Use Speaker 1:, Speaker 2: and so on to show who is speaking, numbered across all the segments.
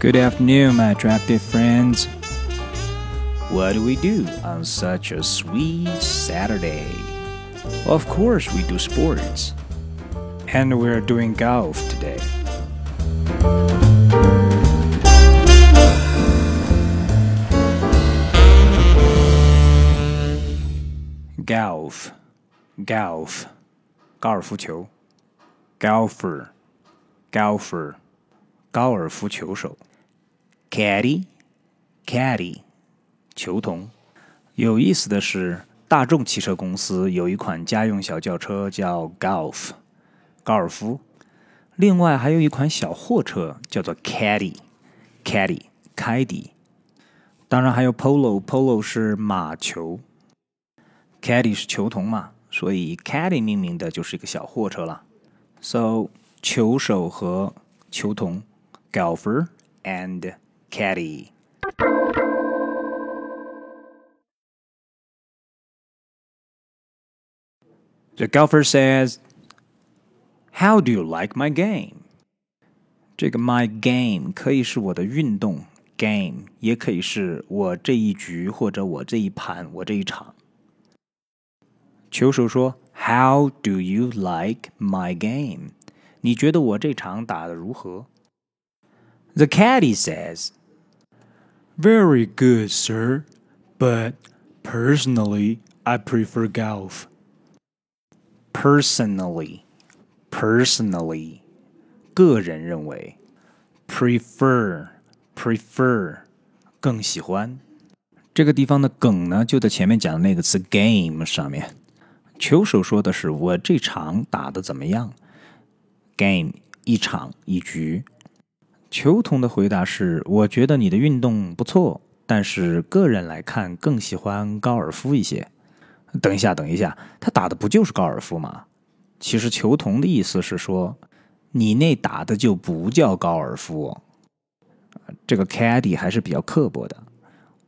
Speaker 1: Good afternoon, my attractive friends. What do we do on such a sweet Saturday? Of course, we do sports. And we're doing golf today. Golf, golf, 高尔夫球，golfer, golfer, 高尔夫球手 ，caddy, caddy, 球童。有意思的是，大众汽车公司有一款家用小轿车叫 Golf，高尔夫。另外还有一款小货车叫做 Caddy，Caddy，凯迪。当然还有 Polo，Polo 是马球。Caddy 是球童嘛，所以 Caddy 命名的就是一个小货车了。So 球手和球童，Golfer and Caddy。The golfer says, "How do you like my game?" 这个 my game 可以是我的运动 game，也可以是我这一局或者我这一盘我这一场。球手说：“How do you like my game？” 你觉得我这场打得如何？The caddy says, "Very good, sir, but personally, I prefer golf." Personally, personally，个人认为，prefer, prefer，更喜欢。这个地方的梗呢，就在前面讲的那个词 game 上面。球手说的是我这场打的怎么样？Game 一场一局。 球童的回答是：我觉得你的运动不错，但是个人来看更喜欢高尔夫一些。等一下，等一下，他打的不就是高尔夫吗？其实球童的意思是说，你那打的就不叫高尔夫。这个 Caddy 还是比较刻薄的。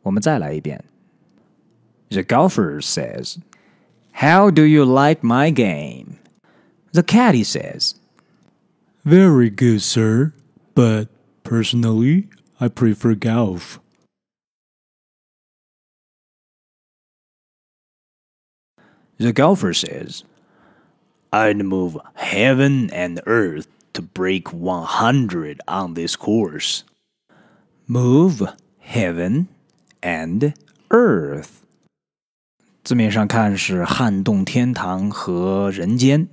Speaker 1: 我们再来一遍。The golfer says. How do you like my game? The caddy says,
Speaker 2: Very good, sir, but personally, I prefer golf.
Speaker 1: The golfer says, I'd move heaven and earth to break 100 on this course. Move heaven and earth. 字面上看是撼动天堂和人间，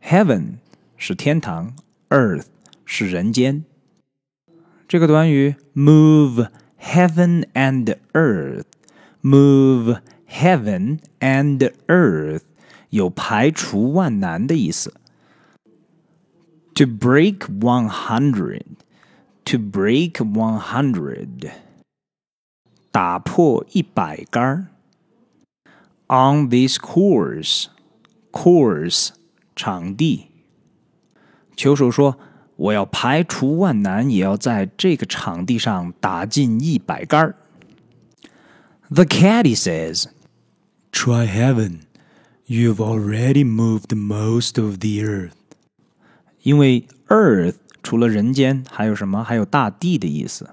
Speaker 1: Heaven 是天堂，Earth 是人间。 这个短语 move heaven and earth，move heaven and earth 有排除万难的意思。To break one hundred，to break one hundred，打破一百杆儿。on this course, course 场地。球手说：“ 我要排除万难，也要在这个场地上打进一百杆儿。” The caddy says,
Speaker 2: "Try heaven. You've already moved most of the earth."
Speaker 1: 因为 earth 除了人间还有什么？还有大地的意思。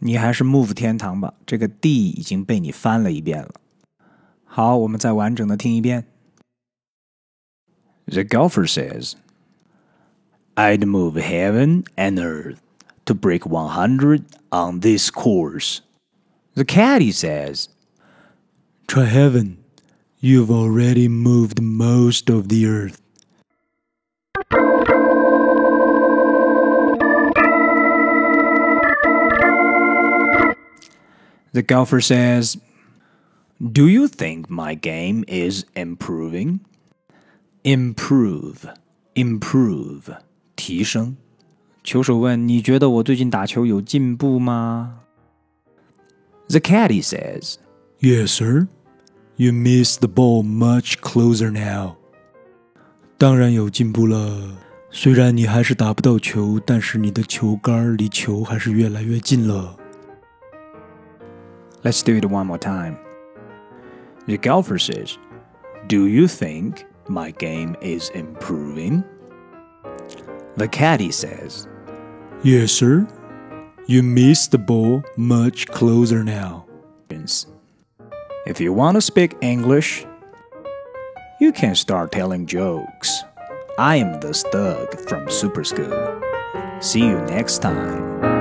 Speaker 1: 你还是 move 天堂吧，这个地已经被你翻了一遍了。好，我们再完整的听一遍。The golfer says, I'd move heaven and earth to break 100 on this course. The caddy says,
Speaker 2: Try heaven. You've already moved most of the earth.
Speaker 1: The golfer says, do you think my game is improving? Improve, improve，提升。球手问：“你觉得我最近打球有进步吗？” The caddy says,
Speaker 2: "Yes, sir. You miss the ball much closer now." 当然有进步了。虽然你还是打不到球，但是你的球杆离球还是越来越近了。
Speaker 1: Let's do it one more time. The golfer says, Do you think my game is improving? The caddy says,
Speaker 2: Yes, sir. You miss the ball much closer now.
Speaker 1: If you want to speak English, you can start telling jokes. I am the Stug from Super School. See you next time.